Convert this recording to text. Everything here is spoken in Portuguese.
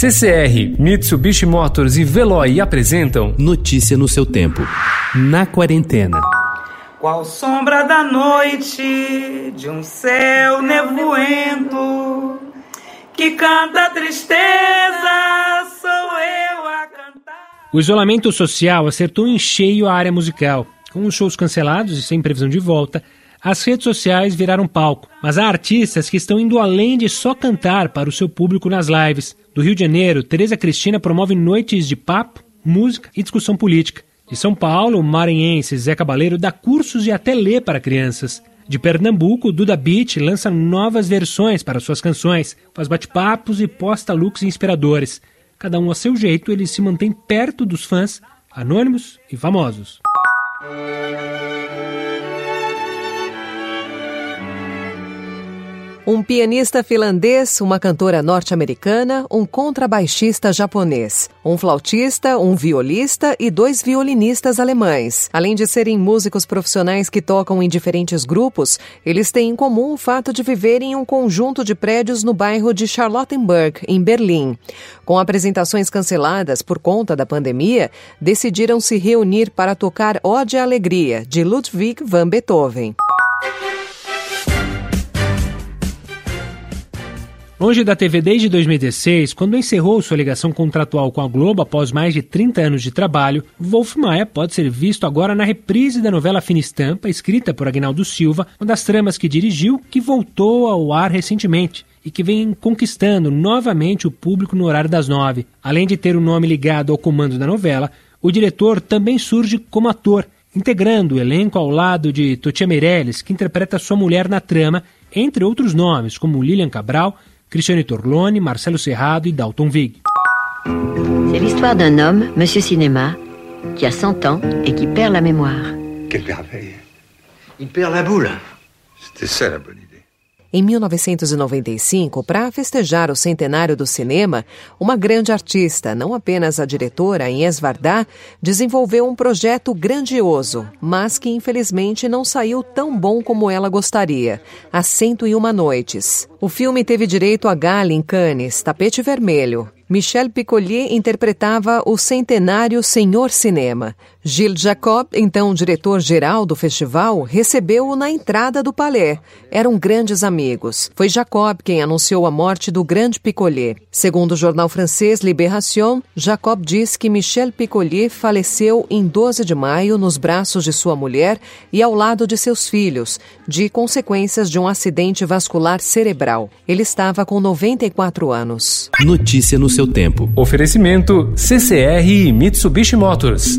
CCR, Mitsubishi Motors e Veloy apresentam Notícia no seu tempo. Na quarentena. Qual sombra da noite de um céu nevoento que canta tristeza, sou eu a cantar. O isolamento social acertou em cheio a área musical. Com os shows cancelados e sem previsão de volta, as redes sociais viraram palco, mas há artistas que estão indo além de só cantar para o seu público nas lives. Do Rio de Janeiro, Tereza Cristina promove noites de papo, música e discussão política. De São Paulo, o maranhense Zé Cabaleiro dá cursos e até lê para crianças. De Pernambuco, Duda Beat lança novas versões para suas canções, faz bate-papos e posta looks inspiradores. Cada um a seu jeito, ele se mantém perto dos fãs, anônimos e famosos. Um pianista finlandês, uma cantora norte-americana, um contrabaixista japonês, um flautista, um violista e dois violinistas alemães. Além de serem músicos profissionais que tocam em diferentes grupos, eles têm em comum o fato de viverem em um conjunto de prédios no bairro de Charlottenburg, em Berlim. Com apresentações canceladas por conta da pandemia, decidiram se reunir para tocar Ode à Alegria, de Ludwig van Beethoven. Longe da TV desde 2016, quando encerrou sua ligação contratual com a Globo após mais de 30 anos de trabalho, Wolf Maia pode ser visto agora na reprise da novela Fina Estampa, escrita por Agnaldo Silva, uma das tramas que dirigiu, que voltou ao ar recentemente e que vem conquistando novamente o público no horário das nove. Além de ter o nome ligado ao comando da novela, o diretor também surge como ator, integrando o elenco ao lado de Totia Meirelles, que interpreta sua mulher na trama, entre outros nomes, como Lilian Cabral, Cristiane Torlone, Marcelo Serrado e Dalton Vig. C'est l'histoire d'un homme, Monsieur Cinéma, qui a 100 ans et qui perd la mémoire. Quelle merveille. Il perd la boule. C'était ça la bonne idée. Em 1995, para festejar o centenário do cinema, uma grande artista, não apenas a diretora Inês Vardá, desenvolveu um projeto grandioso, mas que infelizmente não saiu tão bom como ela gostaria: As 101 Noites. O filme teve direito a gala em Cannes, tapete vermelho, Michel Piccolier interpretava o centenário Senhor Cinema. Gilles Jacob, então diretor-geral do festival, recebeu-o na entrada do palais. Eram grandes amigos. Foi Jacob quem anunciou a morte do grande Piccolier. Segundo o jornal francês Libération, Jacob diz que Michel Piccolier faleceu em 12 de maio nos braços de sua mulher e ao lado de seus filhos, de consequências de um acidente vascular cerebral. Ele estava com 94 anos. Notícia no seu tempo. Oferecimento CCR e Mitsubishi Motors.